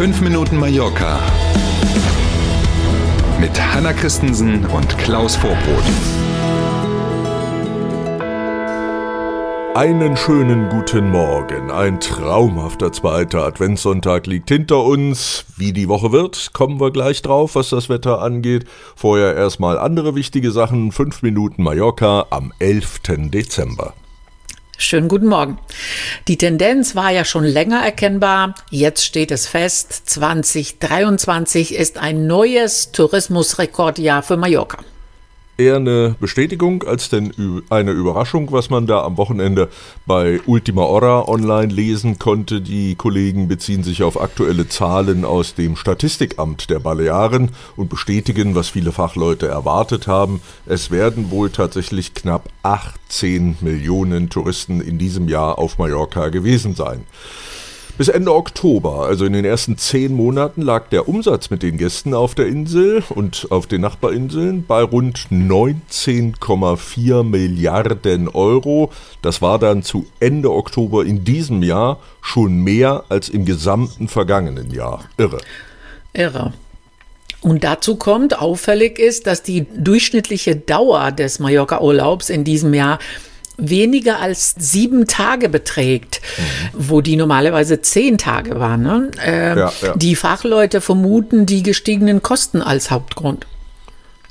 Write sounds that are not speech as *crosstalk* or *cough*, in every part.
5 Minuten Mallorca mit Hanna Christensen und Klaus Vorbrot. Einen schönen guten Morgen. Ein traumhafter zweiter Adventssonntag liegt hinter uns. Wie die Woche wird, kommen wir gleich drauf, was das Wetter angeht. Vorher erstmal andere wichtige Sachen. 5 Minuten Mallorca am 11. Dezember. Schönen guten Morgen. Die Tendenz war ja schon länger erkennbar. Jetzt steht es fest, 2023 ist ein neues Tourismusrekordjahr für Mallorca eher eine Bestätigung als denn eine Überraschung, was man da am Wochenende bei Ultima Hora online lesen konnte. Die Kollegen beziehen sich auf aktuelle Zahlen aus dem Statistikamt der Balearen und bestätigen, was viele Fachleute erwartet haben. Es werden wohl tatsächlich knapp 18 Millionen Touristen in diesem Jahr auf Mallorca gewesen sein. Bis Ende Oktober, also in den ersten zehn Monaten, lag der Umsatz mit den Gästen auf der Insel und auf den Nachbarinseln bei rund 19,4 Milliarden Euro. Das war dann zu Ende Oktober in diesem Jahr schon mehr als im gesamten vergangenen Jahr. Irre. Irre. Und dazu kommt, auffällig ist, dass die durchschnittliche Dauer des Mallorca-Urlaubs in diesem Jahr weniger als sieben Tage beträgt, mhm. wo die normalerweise zehn Tage waren. Ne? Äh, ja, ja. Die Fachleute vermuten die gestiegenen Kosten als Hauptgrund.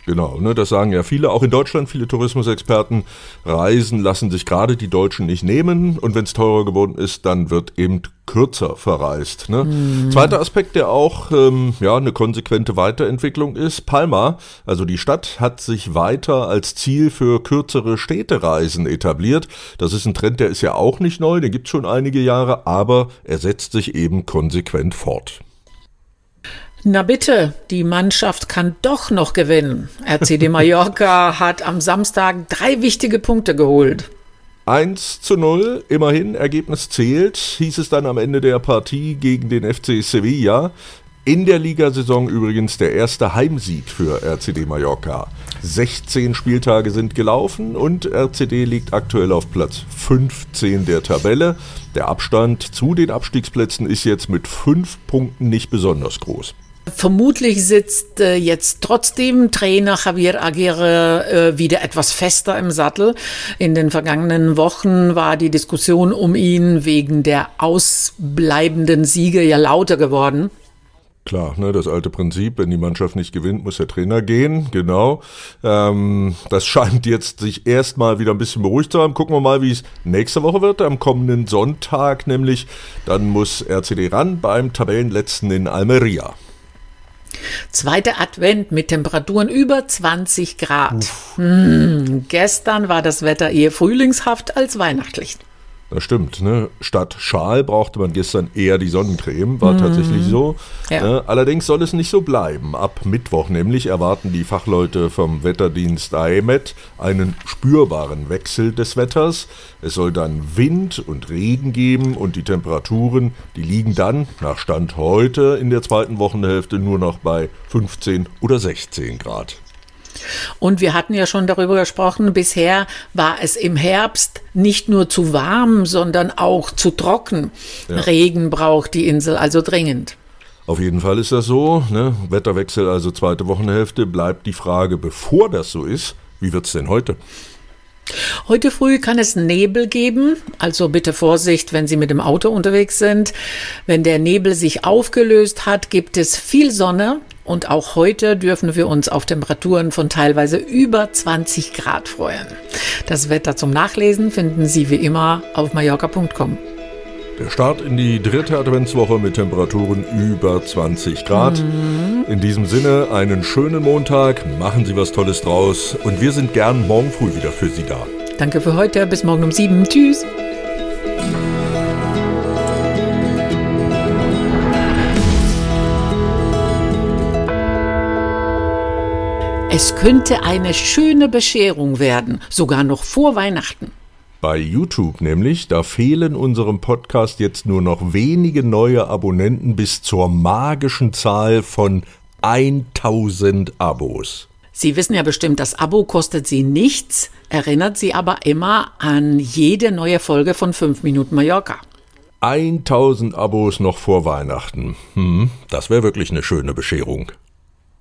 Genau, ne, das sagen ja viele, auch in Deutschland viele Tourismusexperten. Reisen lassen sich gerade die Deutschen nicht nehmen und wenn es teurer geworden ist, dann wird eben kürzer verreist. Ne? Mhm. Zweiter Aspekt, der auch ähm, ja, eine konsequente Weiterentwicklung ist, Palma, also die Stadt, hat sich weiter als Ziel für kürzere Städtereisen etabliert. Das ist ein Trend, der ist ja auch nicht neu, den gibt es schon einige Jahre, aber er setzt sich eben konsequent fort. Na bitte, die Mannschaft kann doch noch gewinnen. RCD Mallorca *laughs* hat am Samstag drei wichtige Punkte geholt. 1 zu 0, immerhin, Ergebnis zählt, hieß es dann am Ende der Partie gegen den FC Sevilla. In der Ligasaison übrigens der erste Heimsieg für RCD Mallorca. 16 Spieltage sind gelaufen und RCD liegt aktuell auf Platz 15 der Tabelle. Der Abstand zu den Abstiegsplätzen ist jetzt mit 5 Punkten nicht besonders groß. Vermutlich sitzt äh, jetzt trotzdem Trainer Javier Aguirre äh, wieder etwas fester im Sattel. In den vergangenen Wochen war die Diskussion um ihn wegen der ausbleibenden Siege ja lauter geworden. Klar, ne, das alte Prinzip, wenn die Mannschaft nicht gewinnt, muss der Trainer gehen, genau. Ähm, das scheint jetzt sich erstmal wieder ein bisschen beruhigt zu haben. Gucken wir mal, wie es nächste Woche wird, am kommenden Sonntag nämlich. Dann muss RCD ran beim Tabellenletzten in Almeria. Zweiter Advent mit Temperaturen über 20 Grad. Hm, gestern war das Wetter eher frühlingshaft als weihnachtlich. Das stimmt. Ne? Statt Schal brauchte man gestern eher die Sonnencreme, war mm. tatsächlich so. Ja. Ne? Allerdings soll es nicht so bleiben. Ab Mittwoch nämlich erwarten die Fachleute vom Wetterdienst AEMET einen spürbaren Wechsel des Wetters. Es soll dann Wind und Regen geben und die Temperaturen, die liegen dann nach Stand heute in der zweiten Wochenhälfte nur noch bei 15 oder 16 Grad. Und wir hatten ja schon darüber gesprochen, bisher war es im Herbst nicht nur zu warm, sondern auch zu trocken. Ja. Regen braucht die Insel also dringend. Auf jeden Fall ist das so. Ne? Wetterwechsel, also zweite Wochenhälfte, bleibt die Frage, bevor das so ist, wie wird es denn heute? Heute früh kann es Nebel geben, also bitte Vorsicht, wenn Sie mit dem Auto unterwegs sind. Wenn der Nebel sich aufgelöst hat, gibt es viel Sonne und auch heute dürfen wir uns auf Temperaturen von teilweise über 20 Grad freuen. Das Wetter zum Nachlesen finden Sie wie immer auf mallorca.com. Der Start in die dritte Adventswoche mit Temperaturen über 20 Grad. Mhm. In diesem Sinne einen schönen Montag, machen Sie was Tolles draus und wir sind gern morgen früh wieder für Sie da. Danke für heute, bis morgen um sieben. Tschüss. Es könnte eine schöne Bescherung werden, sogar noch vor Weihnachten. Bei YouTube nämlich, da fehlen unserem Podcast jetzt nur noch wenige neue Abonnenten bis zur magischen Zahl von 1000 Abos. Sie wissen ja bestimmt, das Abo kostet Sie nichts, erinnert Sie aber immer an jede neue Folge von 5 Minuten Mallorca. 1000 Abos noch vor Weihnachten. Hm, das wäre wirklich eine schöne Bescherung.